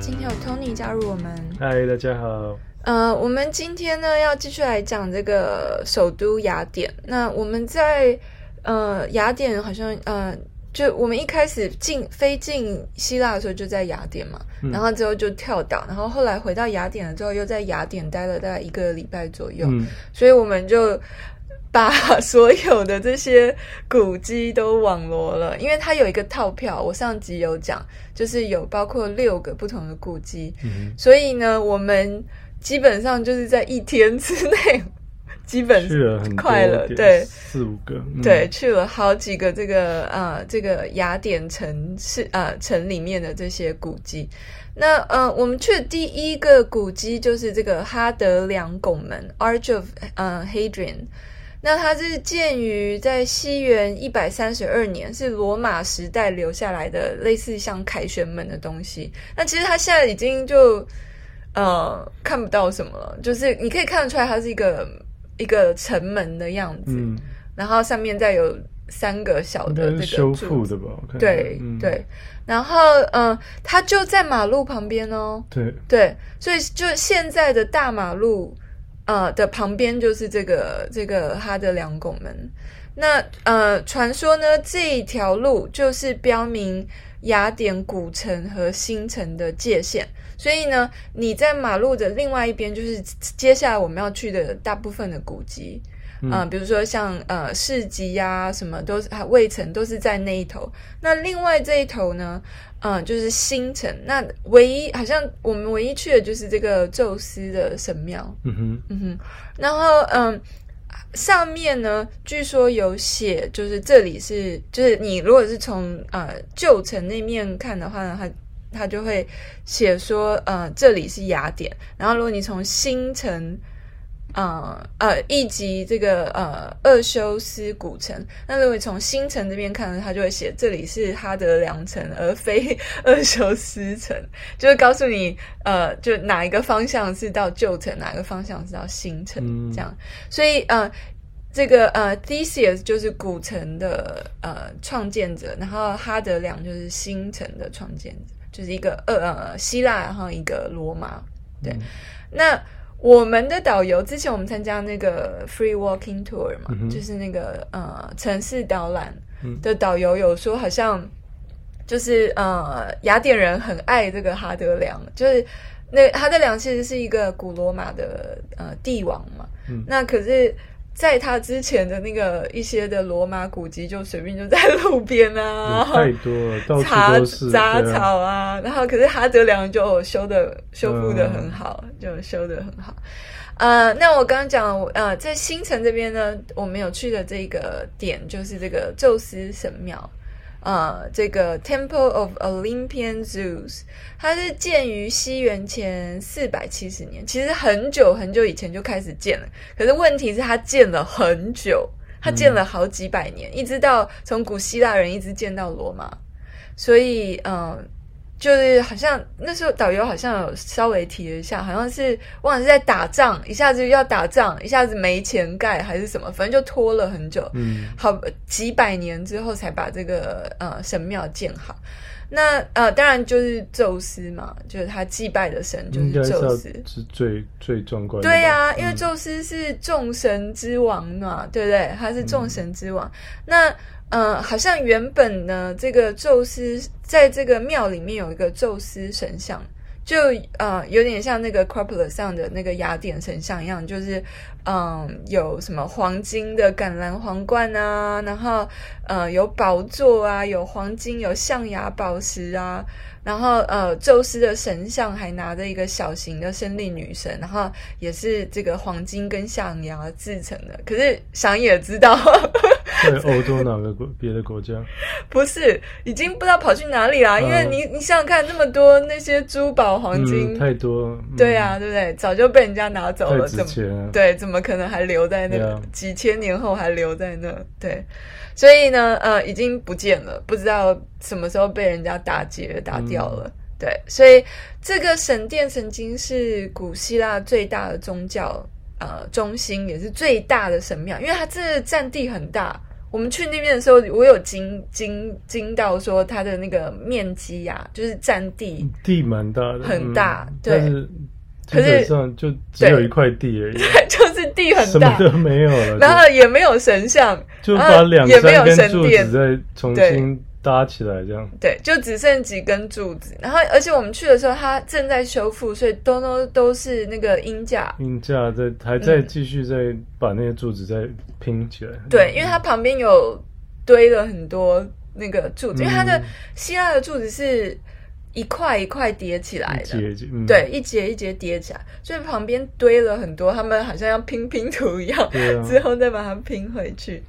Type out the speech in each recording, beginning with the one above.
今天有 Tony 加入我们。嗨，大家好。呃，我们今天呢要继续来讲这个首都雅典。那我们在呃雅典好像呃，就我们一开始进飞进希腊的时候就在雅典嘛，嗯、然后之后就跳岛，然后后来回到雅典了之后又在雅典待了大概一个礼拜左右，嗯、所以我们就。把 所有的这些古迹都网罗了，因为它有一个套票，我上集有讲，就是有包括六个不同的古迹，嗯、所以呢，我们基本上就是在一天之内，基本去了快了，对，四五个，嗯、对，去了好几个这个呃这个雅典城市呃城里面的这些古迹。那呃，我们去的第一个古迹就是这个哈德良拱门 （Arch of 呃 Hadrian）。那它是建于在西元一百三十二年，是罗马时代留下来的类似像凯旋门的东西。那其实它现在已经就呃看不到什么了，就是你可以看得出来它是一个一个城门的样子，嗯、然后上面再有三个小的这个修复的吧？对、嗯、对，然后嗯、呃，它就在马路旁边哦。对对，所以就现在的大马路。呃的旁边就是这个这个哈德良拱门，那呃传说呢，这一条路就是标明雅典古城和新城的界限，所以呢，你在马路的另外一边，就是接下来我们要去的大部分的古迹。嗯、呃，比如说像呃市集呀、啊，什么都是还卫城都是在那一头。那另外这一头呢，嗯、呃，就是新城。那唯一好像我们唯一去的就是这个宙斯的神庙。嗯哼，嗯哼。然后嗯、呃，上面呢，据说有写，就是这里是，就是你如果是从呃旧城那面看的话呢，它它就会写说，呃，这里是雅典。然后如果你从新城。呃呃，以及这个呃厄修斯古城。那如果从新城这边看呢，它就会写这里是哈德良城，而非 厄修斯城，就会告诉你呃，就哪一个方向是到旧城，哪个方向是到新城，嗯、这样。所以呃，这个呃，Theseus 就是古城的呃创建者，然后哈德良就是新城的创建者，就是一个呃希腊，然后一个罗马。对，嗯、那。我们的导游之前我们参加那个 free walking tour 嘛，嗯、就是那个呃城市导览的导游有说，好像就是呃雅典人很爱这个哈德良，就是那哈德良其实是一个古罗马的呃帝王嘛，嗯、那可是。在他之前的那个一些的罗马古迹，就随便就在路边啊，太多了，到处都是杂草啊。然后，可是哈德良就修的修复的很好，嗯、就修的很好。呃，那我刚刚讲，呃，在新城这边呢，我们有去的这个点就是这个宙斯神庙。呃，这个 Temple of Olympian Zeus，它是建于西元前四百七十年，其实很久很久以前就开始建了。可是问题是，它建了很久，它建了好几百年，嗯、一直到从古希腊人一直建到罗马，所以嗯。呃就是好像那时候导游好像有稍微提了一下，好像是忘了是在打仗，一下子要打仗，一下子没钱盖还是什么，反正就拖了很久，嗯，好几百年之后才把这个呃神庙建好。那呃当然就是宙斯嘛，就是他祭拜的神就是宙斯，是最最壮观的。对呀、啊，因为宙斯是众神之王嘛，嗯、对不对？他是众神之王。嗯、那呃，好像原本呢，这个宙斯在这个庙里面有一个宙斯神像，就呃有点像那个 c r o p o l i s 上的那个雅典神像一样，就是嗯、有什么黄金的橄榄皇冠啊，然后呃有宝座啊，有黄金，有象牙宝石啊。然后，呃，宙斯的神像还拿着一个小型的胜利女神，然后也是这个黄金跟象牙制成的。可是想也知道，在欧洲哪个国别的国家？不是，已经不知道跑去哪里啦。啊、因为你你想想看，那么多那些珠宝黄金，嗯、太多，嗯、对啊，对不对？早就被人家拿走了，怎么对？怎么可能还留在那.几千年后还留在那？对。所以呢，呃，已经不见了，不知道什么时候被人家打劫打掉了。嗯、对，所以这个神殿曾经是古希腊最大的宗教呃中心，也是最大的神庙，因为它这占地很大。我们去那边的时候，我有惊惊惊到说它的那个面积呀、啊，就是占地地蛮大的，很大，嗯、对。可是上就只有一块地而已，对，就是地很大，什么都没有了，然后也没有神像，就把两三根柱子再重新搭起来，这样对，就只剩几根柱子。然后，而且我们去的时候，它正在修复，所以都都都是那个鹰架，鹰架在还在继续在把那些柱子再拼起来。嗯、对，因为它旁边有堆了很多那个柱子，嗯、因为它的希腊的柱子是。一块一块叠起来的，节节嗯、对，一节一节叠起来，所以旁边堆了很多，他们好像要拼拼图一样，啊、之后再把它拼回去。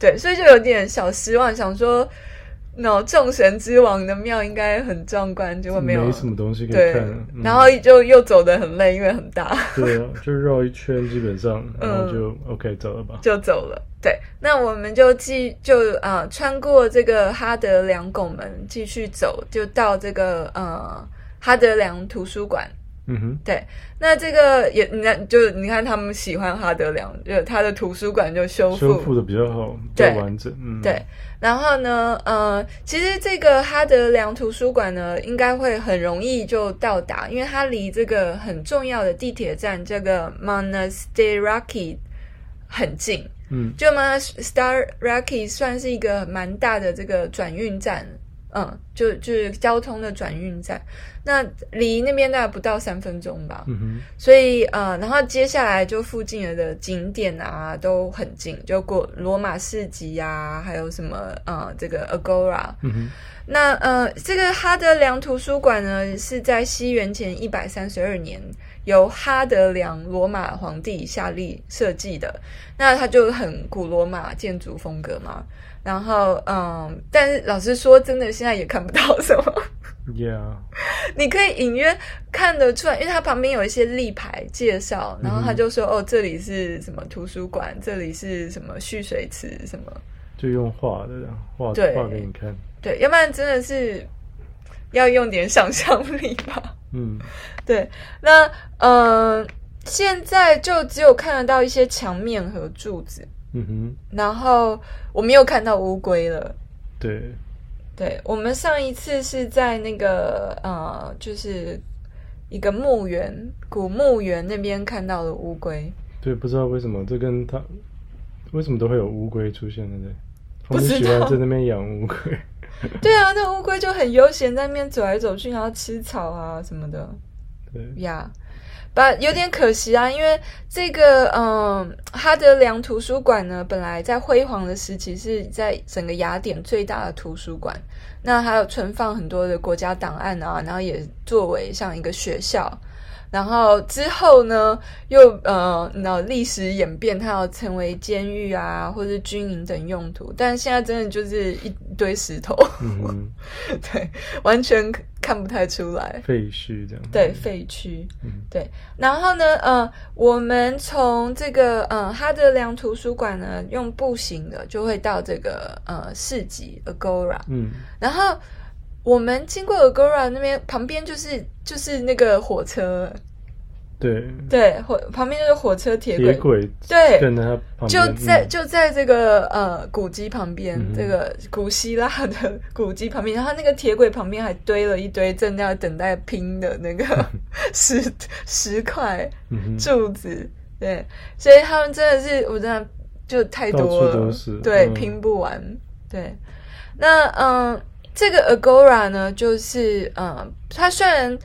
对，所以就有点小失望，想说，那众神之王的庙应该很壮观，结果没有，没什么东西可以看。然后就又走得很累，因为很大。对啊，就绕一圈，基本上，然后就、嗯、OK 走了吧，就走了。对，那我们就继就啊、呃，穿过这个哈德良拱门，继续走，就到这个呃哈德良图书馆。嗯哼，对，那这个也你看，就你看他们喜欢哈德良，就他的图书馆就修复修复的比较好，比较完整。嗯，对。然后呢，呃，其实这个哈德良图书馆呢，应该会很容易就到达，因为它离这个很重要的地铁站这个 Monastiraki 很近。嗯，就 Monastiraki 算是一个蛮大的这个转运站，嗯，就就是交通的转运站。那离那边大概不到三分钟吧。嗯哼。所以呃，然后接下来就附近的景点啊都很近，就过罗马市集啊，还有什么呃这个 Agora。嗯哼。那呃，这个哈德良图书馆呢，是在西元前一百三十二年。由哈德良罗马皇帝下令设计的，那它就很古罗马建筑风格嘛。然后，嗯，但是老实说，真的现在也看不到什么。Yeah，你可以隐约看得出来，因为它旁边有一些立牌介绍，然后他就说：“嗯、哦，这里是什么图书馆，这里是什么蓄水池，什么。”就用画的画对画给你看。对，要不然真的是要用点想象力吧。嗯，对，那呃，现在就只有看得到一些墙面和柱子，嗯哼，然后我们又看到乌龟了。对，对，我们上一次是在那个呃，就是一个墓园，古墓园那边看到了乌龟。对，不知道为什么这跟他为什么都会有乌龟出现的呢？不知道。我们喜欢在那边养乌龟。对啊，那乌龟就很悠闲，在那边走来走去，然后吃草啊什么的。对呀，把、把有点可惜啊，因为这个嗯，哈德良图书馆呢，本来在辉煌的时期是在整个雅典最大的图书馆，那还有存放很多的国家档案啊，然后也作为像一个学校。然后之后呢，又呃，那历史演变，它要成为监狱啊，或者是军营等用途。但现在真的就是一堆石头，嗯，对，完全看不太出来，废墟这样。对，废墟，嗯，对。然后呢，呃，我们从这个呃哈德良图书馆呢，用步行的就会到这个呃市集 Agora，嗯，然后。我们经过 Agora 那边，旁边就是就是那个火车，对。对，火旁边就是火车铁轨，铁轨对，跟它旁边就在就在这个呃古迹旁边，嗯、这个古希腊的古迹旁边，然后那个铁轨旁边还堆了一堆正在等待拼的那个 石石块柱子，嗯、对，所以他们真的是我真的就太多了，对，嗯、拼不完，对，那嗯。这个 Agora 呢，就是嗯，它虽然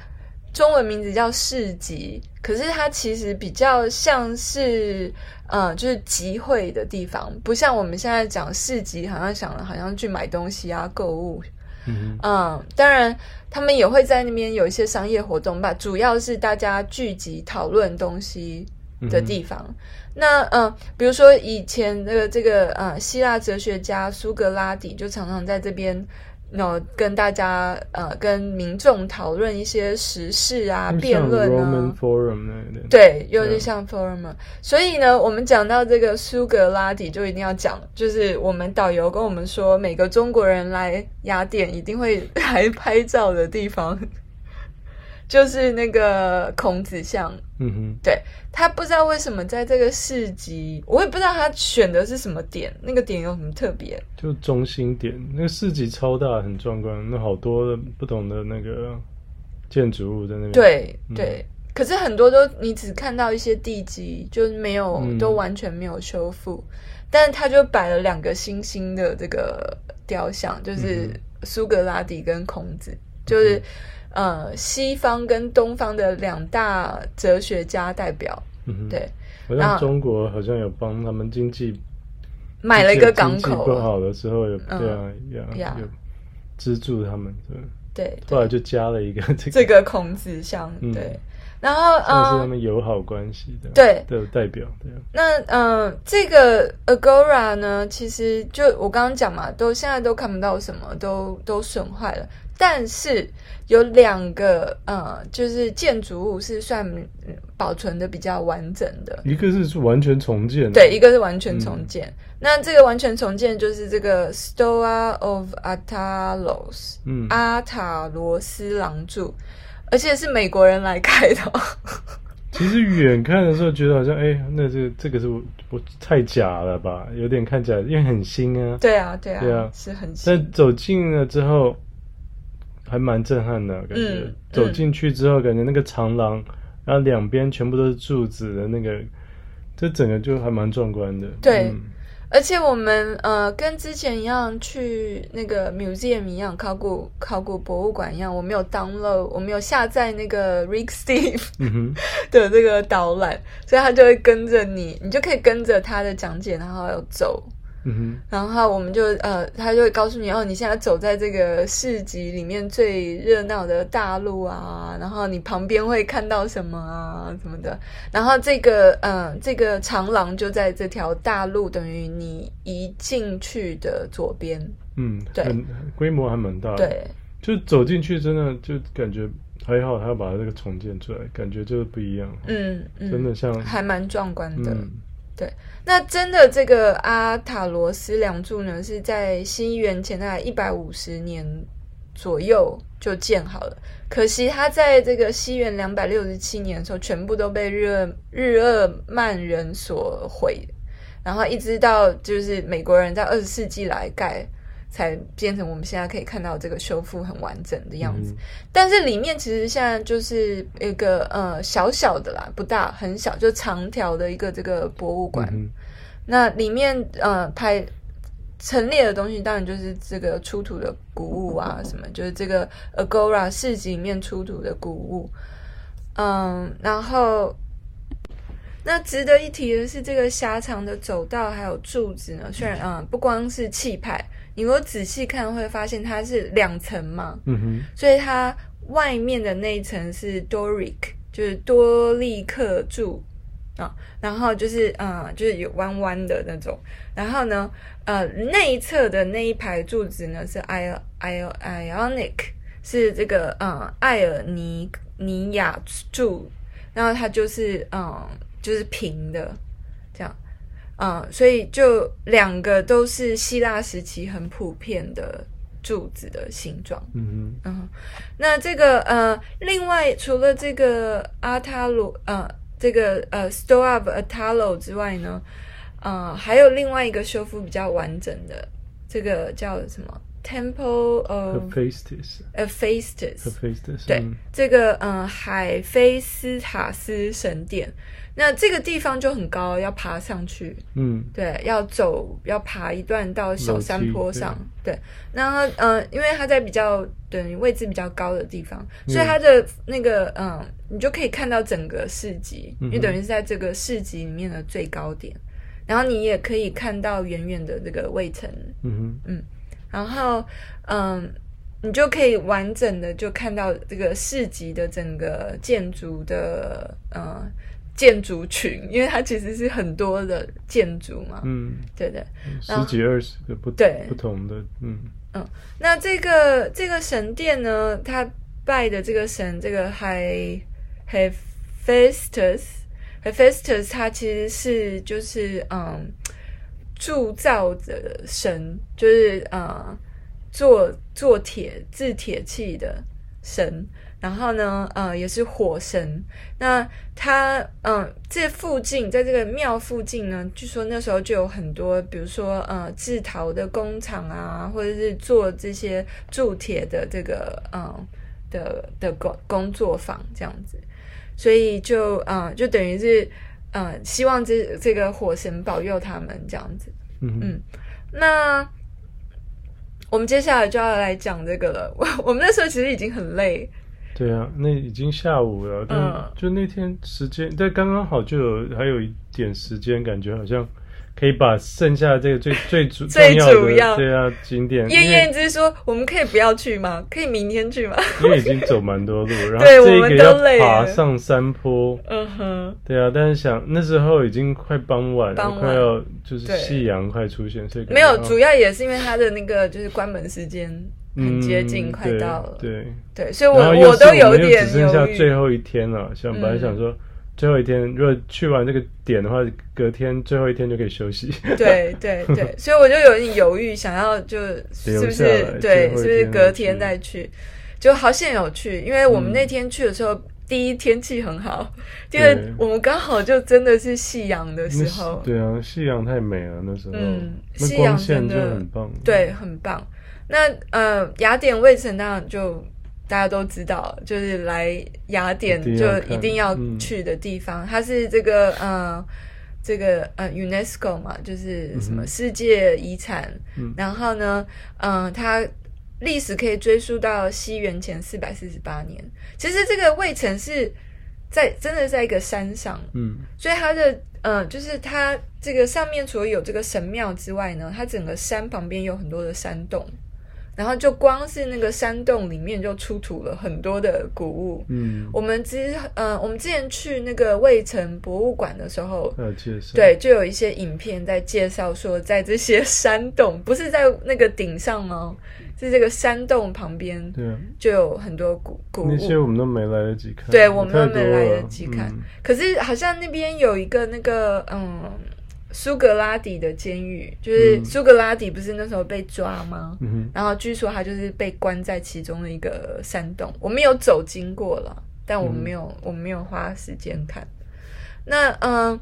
中文名字叫市集，可是它其实比较像是嗯，就是集会的地方，不像我们现在讲市集，好像想好像去买东西啊、购物。嗯，嗯，当然他们也会在那边有一些商业活动吧，主要是大家聚集讨论东西的地方。嗯、那嗯，比如说以前那个这个呃希腊哲学家苏格拉底就常常在这边。那跟大家呃，跟民众讨论一些时事啊，辩论啊。Roman Forum 对，有点像 Forum。所以呢，我们讲到这个苏格拉底，就一定要讲，就是我们导游跟我们说，每个中国人来雅典一定会来拍照的地方。就是那个孔子像。嗯哼，对，他不知道为什么在这个市集，我也不知道他选的是什么点，那个点有什么特别？就中心点，那个市集超大，很壮观，那好多的不同的那个建筑物在那边。对对，嗯、可是很多都你只看到一些地基，就是没有、嗯、都完全没有修复，但是他就摆了两个星星的这个雕像，就是苏格拉底跟孔子，嗯、就是。呃，西方跟东方的两大哲学家代表，嗯、哼对。好像中国好像有帮他们经济买了一个港口，不好的时候有这样一样有资助他们，对。后来就加了一个这个这个孔子像，对。嗯、然后呃，是他们友好关系的对的代表，对。那嗯、呃，这个 Agora 呢，其实就我刚刚讲嘛，都现在都看不到什么，都都损坏了。但是有两个呃，就是建筑物是算保存的比较完整的，一个是完全重建，对，一个是完全重建。嗯、那这个完全重建就是这个 Stoa of Atalos，嗯，阿塔罗斯廊柱，而且是美国人来开的。其实远看的时候觉得好像，哎，那这这个是我太假了吧？有点看起来因为很新啊。对啊，对啊，对啊，是很新。但走近了之后。还蛮震撼的感觉，嗯、走进去之后，感觉那个长廊，嗯、然后两边全部都是柱子的那个，这整个就还蛮壮观的。对，嗯、而且我们呃跟之前一样去那个 museum 一样，考古考古博物馆一样，我没有 download，我没有下载那个 Rick Steve 的这个导览，嗯、所以他就会跟着你，你就可以跟着他的讲解，然后要走。嗯哼，然后我们就呃，他就会告诉你哦，你现在走在这个市集里面最热闹的大路啊，然后你旁边会看到什么啊什么的，然后这个呃，这个长廊就在这条大路，等于你一进去的左边，嗯，对，规模还蛮大的，对，就走进去真的就感觉还好，他要把这个重建出来，感觉就是不一样，嗯，嗯。真的像还蛮壮观的。嗯对，那真的这个阿塔罗斯梁柱呢，是在西元前大概一百五十年左右就建好了。可惜它在这个西元两百六十七年的时候，全部都被日日耳曼人所毁，然后一直到就是美国人在二十世纪来盖。才变成我们现在可以看到这个修复很完整的样子，嗯、但是里面其实现在就是一个呃小小的啦，不大，很小，就长条的一个这个博物馆。嗯、那里面呃拍陈列的东西，当然就是这个出土的古物啊，什么就是这个 Agora 市集里面出土的古物。嗯，然后那值得一提的是，这个狭长的走道还有柱子呢，虽然嗯不光是气派。你如果仔细看，会发现它是两层嘛，嗯哼，所以它外面的那一层是 Doric，就是多利克柱啊，然后就是嗯，就是有弯弯的那种，然后呢，呃，内侧的那一排柱子呢是 I I Ionic，是这个嗯艾尔尼尼亚柱，然后它就是嗯就是平的。嗯，所以就两个都是希腊时期很普遍的柱子的形状。嗯嗯，那这个呃，另外除了这个阿塔鲁呃，这个呃 Stoa of Atalo 之外呢，呃，还有另外一个修复比较完整的，这个叫什么 Temple of Hephaestus Hephaestus 对，这个嗯海菲斯塔斯神殿。那这个地方就很高，要爬上去。嗯，对，要走，要爬一段到小山坡上。对，对，然后嗯、呃，因为它在比较等于位置比较高的地方，所以它的那个嗯，你就可以看到整个市集，因为等于是在这个市集里面的最高点。然后你也可以看到远远的这个卫城。嗯哼嗯，然后嗯，你就可以完整的就看到这个市集的整个建筑的嗯。建筑群，因为它其实是很多的建筑嘛，嗯，对对，十几二十个不对。不同的，嗯。嗯，那这个这个神殿呢，它拜的这个神，这个海 Hephaestus，Hephaestus，它其实是就是嗯铸造的神，就是呃做做铁制铁器的神。然后呢，呃，也是火神。那他，嗯、这附近，在这个庙附近呢，据说那时候就有很多，比如说，呃，制陶的工厂啊，或者是做这些铸铁的这个，嗯、的的工工作坊这样子。所以就，嗯、就等于是，希望这这个火神保佑他们这样子。嗯嗯，那。我们接下来就要来讲这个了。我 我们那时候其实已经很累。对啊，那已经下午了。但，就那天时间，但刚刚好就有还有一点时间，感觉好像。可以把剩下的这个最 最主最主要对啊景点。燕燕之说：“我们可以不要去吗？可以明天去吗？”因为已经走蛮多路，然后这个要爬上山坡。嗯哼。对啊，但是想那时候已经快傍晚了，快要就是夕阳快出现，所以没有。主要也是因为它的那个就是关门时间很接近，快到了。对对，所以我我都有点只剩下最后一天了，想本来想说。最后一天，如果去完这个点的话，隔天最后一天就可以休息。对对对，所以我就有点犹豫，想要就是不是对，是不是隔天再去？就好险有去，因为我们那天去的时候，嗯、第一天气很好，第二我们刚好就真的是夕阳的时候。对啊，夕阳太美了，那时候，嗯，夕阳真的很棒，对，很棒。那呃，雅典卫城当然就。大家都知道，就是来雅典就一定要去的地方。它是这个呃，这个呃，UNESCO 嘛，就是什么世界遗产。嗯、然后呢，嗯、呃，它历史可以追溯到西元前四百四十八年。其实这个卫城是在真的在一个山上，嗯，所以它的嗯、呃，就是它这个上面除了有这个神庙之外呢，它整个山旁边有很多的山洞。然后就光是那个山洞里面就出土了很多的古物。嗯，我们之呃，我们之前去那个卫城博物馆的时候，对，就有一些影片在介绍说，在这些山洞，不是在那个顶上哦，是这个山洞旁边，对，就有很多古古物。那些我们都没来得及看，对，我们都没来得及看。嗯，可是好像那边有一个那个嗯。苏格拉底的监狱，就是苏格拉底不是那时候被抓吗？嗯、然后据说他就是被关在其中的一个山洞。我没有走经过了，但我没有，嗯、我没有花时间看。那嗯，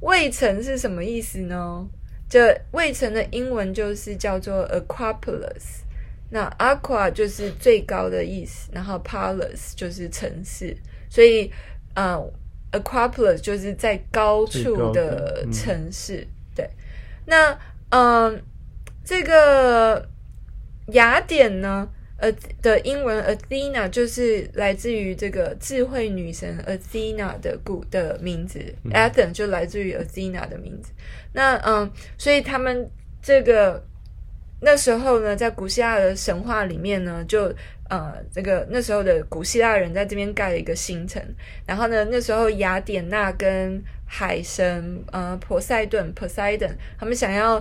卫城是什么意思呢？这卫城的英文就是叫做 Aquapolis。那 Aqua 就是最高的意思，然后 Palace 就是城市，所以嗯。Aquapolis 就是在高处的城市，嗯、对。那嗯，这个雅典呢，呃的英文 Athena 就是来自于这个智慧女神 Athena 的古的名字，嗯，Athens 就来自于 Athena 的名字。那嗯，所以他们这个那时候呢，在古希腊的神话里面呢，就。呃，这个那时候的古希腊人在这边盖了一个新城，然后呢，那时候雅典娜跟海神呃波塞顿 Poseidon 他们想要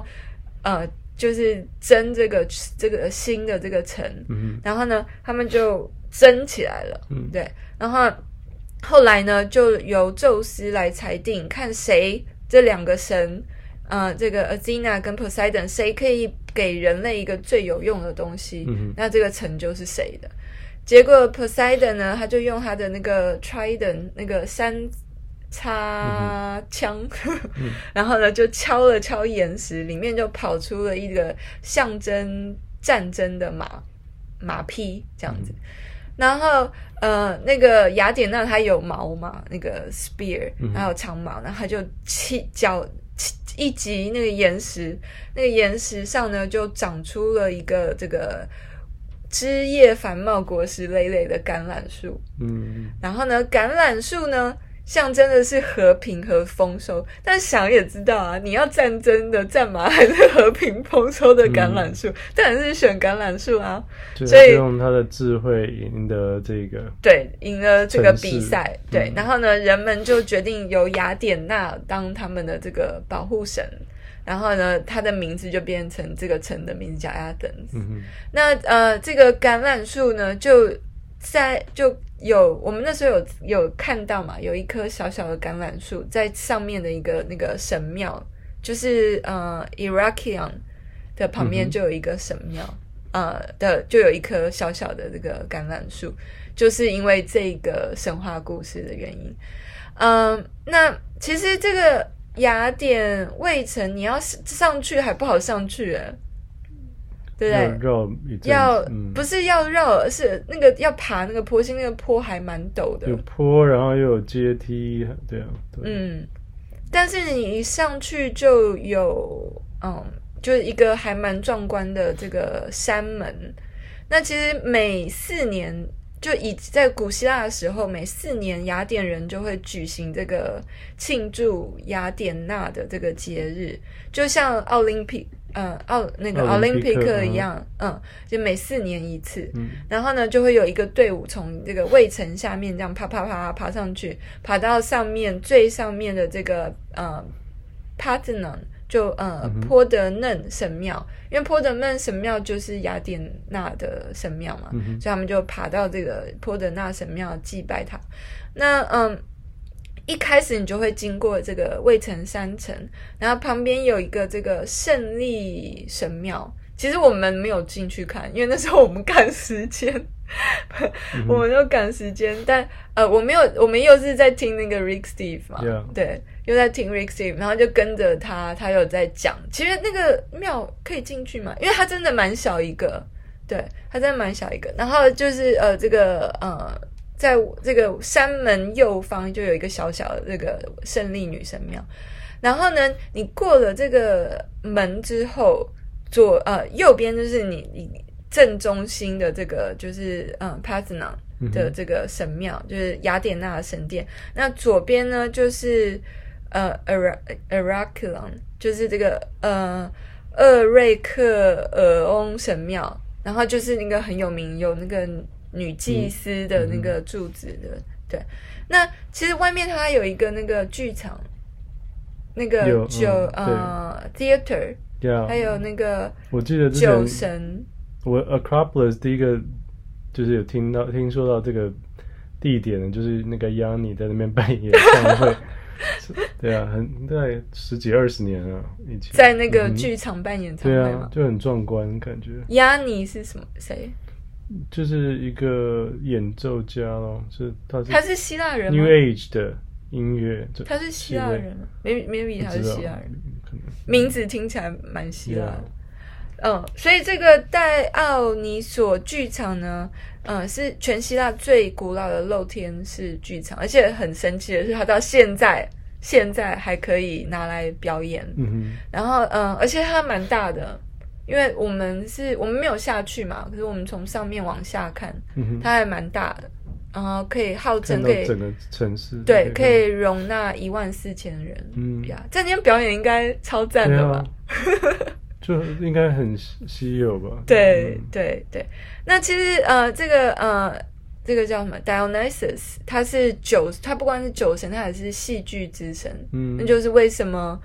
呃就是争这个这个新的这个城，嗯、然后呢，他们就争起来了，嗯，对，然后后来呢，就由宙斯来裁定，看谁这两个神。呃，这个 Athena 跟 Poseidon 谁可以给人类一个最有用的东西？嗯、那这个成就是谁的？结果 Poseidon 呢，他就用他的那个 Trident 那个三叉枪，嗯、然后呢就敲了敲岩石，里面就跑出了一个象征战争的马马匹这样子。嗯、然后呃，那个雅典娜她有矛嘛，那个 spear，还有长矛，然后他就七脚。一集那个岩石，那个岩石上呢，就长出了一个这个枝叶繁茂、果实累累的橄榄树。嗯，然后呢，橄榄树呢，象征的是和平和丰收。但想也知道啊，你要战争的战马还是和平丰收的橄榄树？当然是选橄榄树啊。所以用他的智慧赢得这个，对，赢了这个比赛。嗯、对，然后呢，人们就决定由雅典娜当他们的这个保护神。然后呢，他的名字就变成这个城的名字叫 Athens。嗯、那呃，这个橄榄树呢，就在就有我们那时候有有看到嘛，有一棵小小的橄榄树在上面的一个那个神庙，就是呃 Irakion 的旁边就有一个神庙。呃的就有一棵小小的这个橄榄树，就是因为这个神话故事的原因。嗯、呃，那其实这个雅典卫城你要上去还不好上去哎。对不对？要不是要绕，是那个要爬那个坡，是那个坡还蛮陡的。有坡，然后又有阶梯，对啊。对嗯，但是你一上去就有，嗯，就是一个还蛮壮观的这个山门。那其实每四年，就以在古希腊的时候，每四年雅典人就会举行这个庆祝雅典娜的这个节日，就像奥林匹。嗯，奥那个奥林匹克一样，嗯，就每四年一次，嗯，然后呢，就会有一个队伍从这个卫城下面这样爬爬爬爬上去，爬到上面最上面的这个呃，Parthenon 就呃波德嫩神庙，因为波德嫩神庙就是雅典娜的神庙嘛，嗯、所以他们就爬到这个波德纳神庙祭拜他。那嗯。一开始你就会经过这个卫城山城，然后旁边有一个这个胜利神庙。其实我们没有进去看，因为那时候我们赶时间，我们就赶时间。但呃，我没有，我们又是在听那个 Rick Steve 嘛.对，又在听 Rick Steve，然后就跟着他，他有在讲。其实那个庙可以进去嘛，因为它真的蛮小一个，对，它真的蛮小一个。然后就是呃，这个呃。在这个山门右方就有一个小小的这个胜利女神庙，然后呢，你过了这个门之后，左呃右边就是你你正中心的这个就是嗯 Parthenon 的这个神庙，就是雅典娜的神殿。那左边呢就是呃 Heraklion 就是这个呃厄瑞克尔翁神庙，然后就是那个很有名有那个。女祭司的那个柱子的，嗯、对。那其实外面它有一个那个剧场，那个酒呃 theater，还有那个我记得酒神。我 Acropolis 第一个就是有听到听说到这个地点呢，就是那个 Yanni 在那边办演 唱会。对啊，很在十几二十年了以前，在那个剧场办演唱会、嗯，对啊，就很壮观感觉。Yanni 是什么？谁？就是一个演奏家咯，是他是他是希腊人吗？New Age 的音乐，他是希腊人吗？Maybe maybe 他是希腊人，名字听起来蛮希腊.嗯，所以这个戴奥尼索剧场呢，嗯，是全希腊最古老的露天式剧场，而且很神奇的是，它到现在现在还可以拿来表演。嗯哼，然后嗯，而且它蛮大的。因为我们是我们没有下去嘛，可是我们从上面往下看，嗯、它还蛮大的，然后可以号称可以整个城市对，可以容纳一万四千人。嗯呀，在那天表演应该超赞的吧？就应该很稀有吧？对对对。那其实呃，这个呃，这个叫什么？Dionysus，他是酒，他不光是酒神，他也是戏剧之神。嗯，那就是为什么？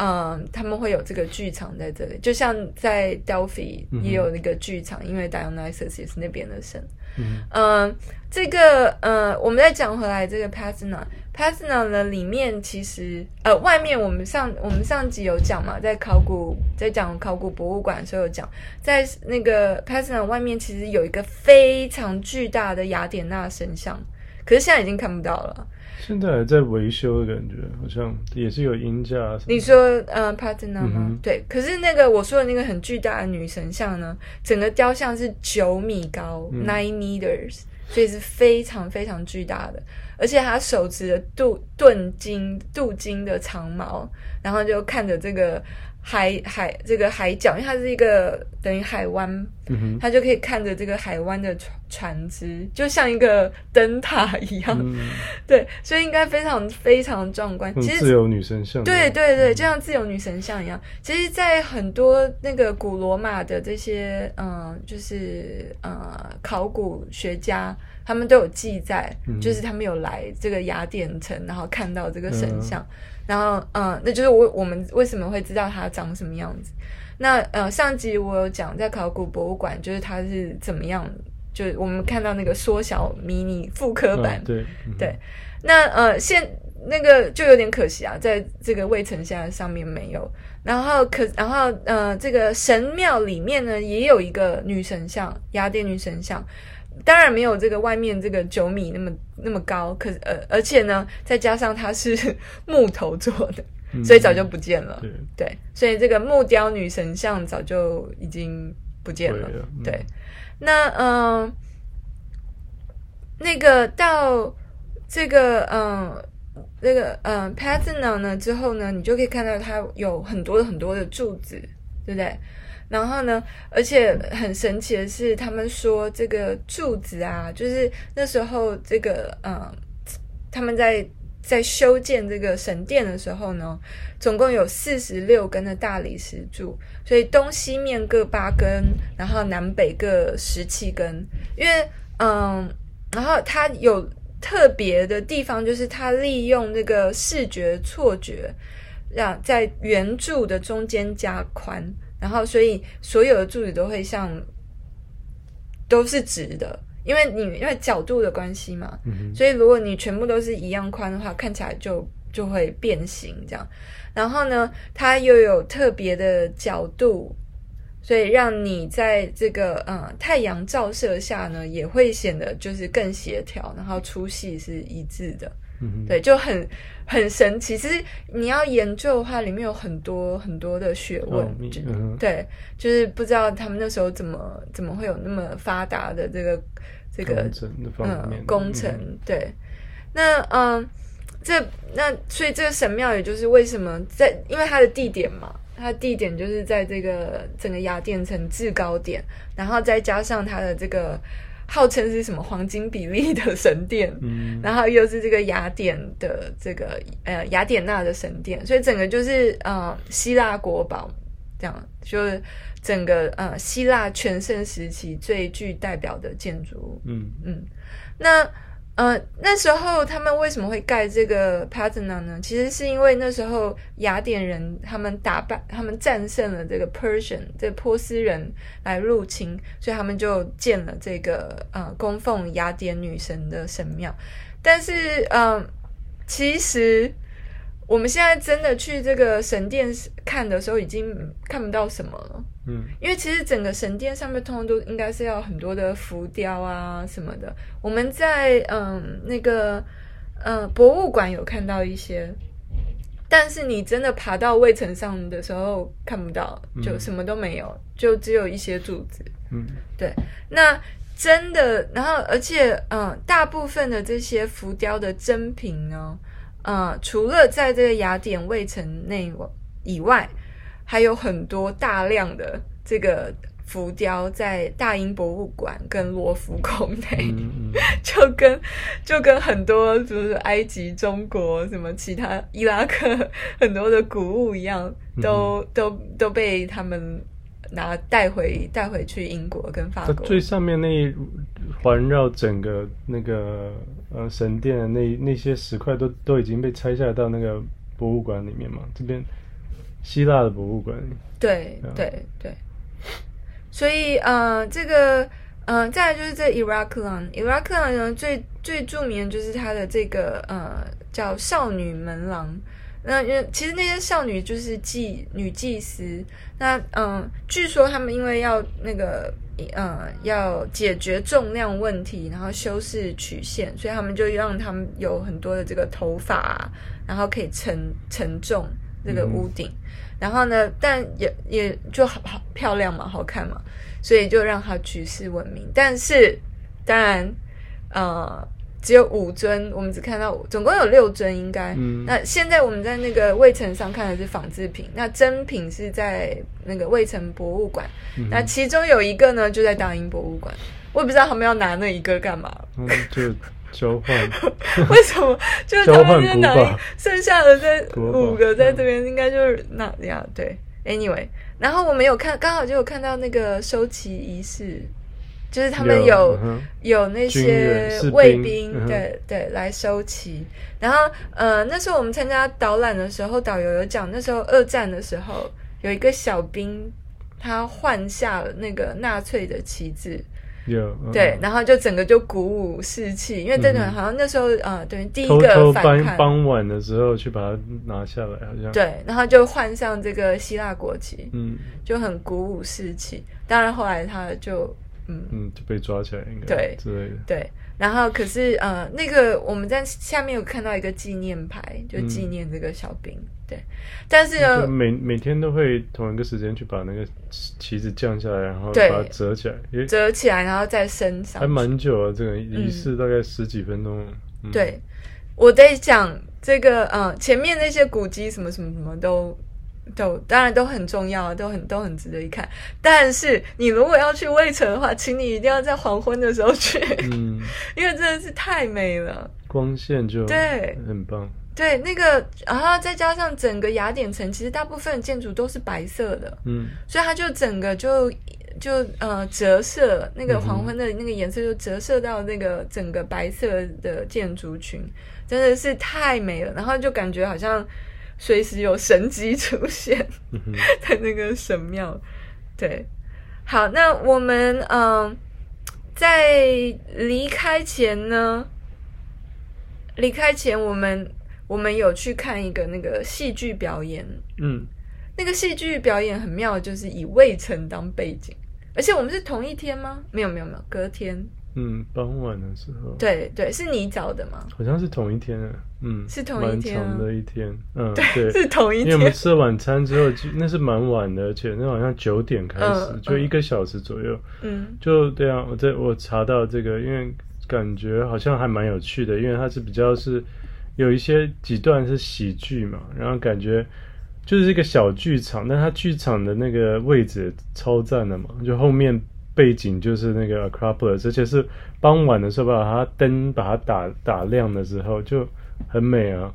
嗯，他们会有这个剧场在这里，就像在 Delphi 也有那个剧场，嗯、因为 Dionysus 也是那边的神。嗯，嗯，这个呃，我们再讲回来，这个 Parthenon，Parthenon 的里面其实呃，外面我们上我们上集有讲嘛，在考古在讲考古博物馆的时候有讲，在那个 Parthenon 外面其实有一个非常巨大的雅典娜神像，可是现在已经看不到了。现在还在维修的感觉，好像也是有音架。你说，呃，Parthenon 吗？嗯、对。可是那个我说的那个很巨大的女神像呢，整个雕像是九米高、嗯、，nine meters，所以是非常非常巨大的。而且她手持着镀镀金镀金的长矛，然后就看着这个。海海这个海角，因为它是一个等于海湾，它就可以看着这个海湾的船船只，就像一个灯塔一样。嗯、对，所以应该非常非常壮观。其实自由女神像，对对对，就像自由女神像一样。嗯、其实，在很多那个古罗马的这些嗯，就是呃考古学家，他们都有记载，嗯、就是他们有来这个雅典城，然后看到这个神像。嗯然后，嗯，那就是我我们为什么会知道它长什么样子？那呃，上集我有讲在考古博物馆，就是它是怎么样，就是我们看到那个缩小迷你复刻版，哦、对、嗯、对。那呃，现那个就有点可惜啊，在这个卫城下上面没有。然后可然后呃，这个神庙里面呢也有一个女神像，雅典女神像，当然没有这个外面这个九米那么那么高，可是呃而且呢，再加上它是 木头做的，所以早就不见了。嗯、对，对，所以这个木雕女神像早就已经不见了。对，嗯、对，那嗯、呃，那个到这个嗯。呃这个嗯 Parthenon 呢之后呢，你就可以看到它有很多很多的柱子，对不对？然后呢，而且很神奇的是，他们说这个柱子啊，就是那时候这个嗯，他们在在修建这个神殿的时候呢，总共有四十六根的大理石柱，所以东西面各八根，然后南北各十七根，因为嗯，然后它有。特别的地方就是它利用这个视觉错觉，让在圆柱的中间加宽，然后所以所有的柱子都会像都是直的，因为你因为角度的关系嘛，嗯、所以如果你全部都是一样宽的话，看起来就就会变形这样。然后呢，它又有特别的角度。所以让你在这个嗯太阳照射下呢，也会显得就是更协调，然后粗细是一致的，嗯，对，就很很神奇。其实你要研究的话，里面有很多很多的学问，哦嗯、对，就是不知道他们那时候怎么怎么会有那么发达的这个这个嗯工程，对。那嗯，这那所以这个神庙，也就是为什么在因为它的地点嘛。它地点就是在这个整个雅典城制高点，然后再加上它的这个号称是什么黄金比例的神殿，嗯，然后又是这个雅典的这个呃雅典娜的神殿，所以整个就是呃希腊国宝这样，就是整个呃希腊全盛时期最具代表的建筑物，嗯。嗯，那。呃，那时候他们为什么会盖这个 Patna 呢？其实是因为那时候雅典人他们打败，他们战胜了这个 Persian 这波斯人来入侵，所以他们就建了这个呃供奉雅典女神的神庙。但是，嗯、其实。我们现在真的去这个神殿看的时候，已经看不到什么了。嗯，因为其实整个神殿上面通常都应该是要很多的浮雕啊什么的。我们在嗯那个嗯博物馆有看到一些，但是你真的爬到卫城上的时候看不到，就什么都没有，就只有一些柱子。嗯，对。那真的，然后而且嗯，大部分的这些浮雕的真品呢。嗯，除了在这个雅典卫城内以外，还有很多大量的这个浮雕在大英博物馆跟罗浮宫内，嗯嗯、就跟就跟很多就是埃及、中国什么其他伊拉克 很多的古物一样，都、嗯、都都被他们。拿带回带回去英国跟法国，最上面那一环绕整个那个呃神殿的那那些石块都都已经被拆下来到那个博物馆里面嘛？这边希腊的博物馆里。对对对。所以呃，这个嗯、呃，再来就是这 Heraklion，Heraklion 呢最最著名的就是它的这个呃叫少女门廊。那因为其实那些少女就是祭女祭司，那嗯，据说他们因为要那个嗯要解决重量问题，然后修饰曲线，所以他们就让他们有很多的这个头发，然后可以承承重这个屋顶，嗯、然后呢，但也也就好好漂亮嘛，好看嘛，所以就让他举世闻名。但是当然，呃。只有五尊，我们只看到总共有六尊，应该。嗯、那现在我们在那个卫城上看的是仿制品，那真品是在那个卫城博物馆。嗯、那其中有一个呢，就在大英博物馆。我也不知道他们要拿那一个干嘛。嗯，就交换。为什么？就是他们就拿 剩下的这五个在这边，应该就是那样对。Anyway，然后我们有看，刚好就有看到那个收旗仪式。就是他们有有，嗯、有那些卫兵，对、嗯、对，来收旗。然后呃，那时候我们参加导览的时候，导游有讲，那时候二战的时候，有一个小兵他换下了那个纳粹的旗帜，有对，然后就整个就鼓舞士气，因为真的好像那时候啊、嗯呃，对，第一个反叛，傍晚的时候去把它拿下来，好像。对，然后就换上这个希腊国旗，嗯，就很鼓舞士气。当然后来他就嗯嗯就被抓起来，应该对之类的对。然后可是呃，那个我们在下面有看到一个纪念牌，就纪念这个小兵。嗯、对，但是呢，每每天都会同一个时间去把那个旗子降下来，然后把它折起来，折起来然后再升上。还蛮久啊，这个仪式大概十几分钟。对，我在讲这个呃，前面那些古迹什么什么什么都。都当然都很重要，都很都很值得一看。但是你如果要去卫城的话，请你一定要在黄昏的时候去，嗯，因为真的是太美了，光线就对，很棒。对，那个然后再加上整个雅典城，其实大部分建筑都是白色的，嗯，所以它就整个就就呃折射那个黄昏的那个颜色，就折射到那个整个白色的建筑群，真的是太美了。然后就感觉好像。随时有神机出现 在那个神庙，对，好，那我们嗯、呃，在离开前呢，离开前我们我们有去看一个那个戏剧表演，嗯，那个戏剧表演很妙，就是以魏晨当背景，而且我们是同一天吗？没有没有没有，隔天。嗯，傍晚的时候。对对，是你找的吗？好像是同一天啊，嗯，是同一天，啊，蛮长的一天，嗯，对，是同一天。因为我们吃了晚餐之后，那是蛮晚的，而且那好像九点开始，嗯，就一个小时左右，嗯，就对啊。我在我查到这个，因为感觉好像还蛮有趣的，因为它是比较是有一些几段是喜剧嘛，然后感觉就是一个小剧场，但它剧场的那个位置超赞的嘛，就后面。背景就是那个 Acropolis，而且是傍晚的时候把它灯把它打打亮的时候就很美啊。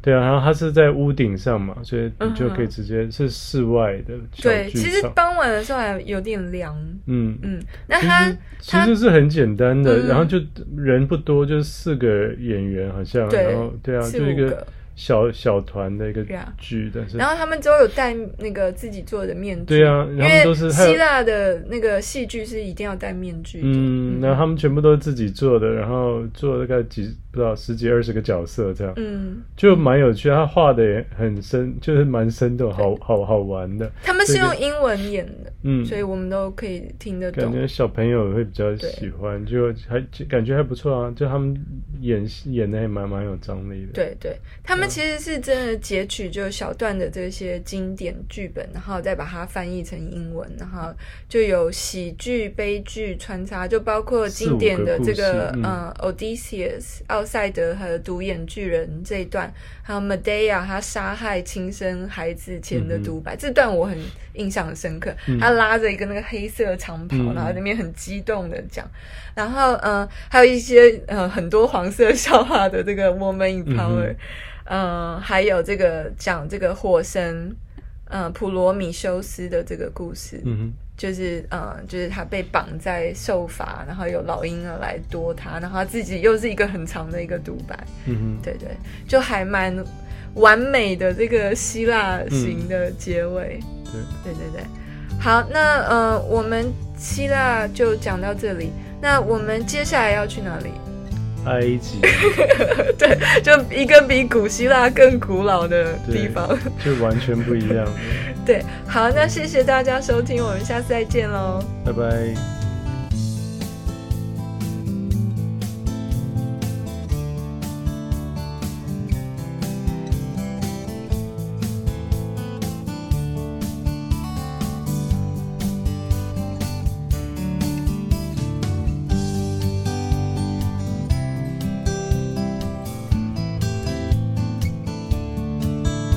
对啊，然后它是在屋顶上嘛，所以你就可以直接是室外的。对，其实傍晚的时候还有点凉。嗯嗯，那它其实是很简单的，嗯、然后就人不多，就四个演员好像，然后对啊，就一个。小小团的一个剧，但是然后他们都有戴那个自己做的面具，对啊，因为都是希腊的那个戏剧是一定要戴面具的，嗯，然后他们全部都是自己做的，然后做了大概几不知道十几二十个角色这样，嗯，就蛮有趣，他画的也很生，就是蛮生动，好好好玩的。他们是用英文演的，嗯，所以我们都可以听得懂。感觉小朋友会比较喜欢，就还感觉还不错啊，就他们演戏演的还蛮蛮有张力的，对对，他们。其实是真的截取就小段的这些经典剧本，然后再把它翻译成英文，然后就有喜剧、悲剧穿插，就包括经典的这个呃《Odysseus、嗯》奥赛德和独眼巨人这一段，还有 Medea 他杀害亲生孩子前的独白，嗯、这段我很印象很深刻。嗯、他拉着一个那个黑色长袍，嗯、然后里面很激动的讲，然后呃还有一些呃很多黄色笑话的这个 Woman in Power。嗯嗯，还有这个讲这个火神，嗯，普罗米修斯的这个故事，嗯哼，就是嗯，就是他被绑在受罚，然后有老鹰儿来夺他，然后他自己又是一个很长的一个独白，嗯哼，对对，就还蛮完美的这个希腊型的结尾，嗯、对。对对对，好，那呃，我们希腊就讲到这里，那我们接下来要去哪里？埃及，对，就一个比古希腊更古老的地方，就完全不一样。对，好，那谢谢大家收听，我们下次再见喽，拜拜。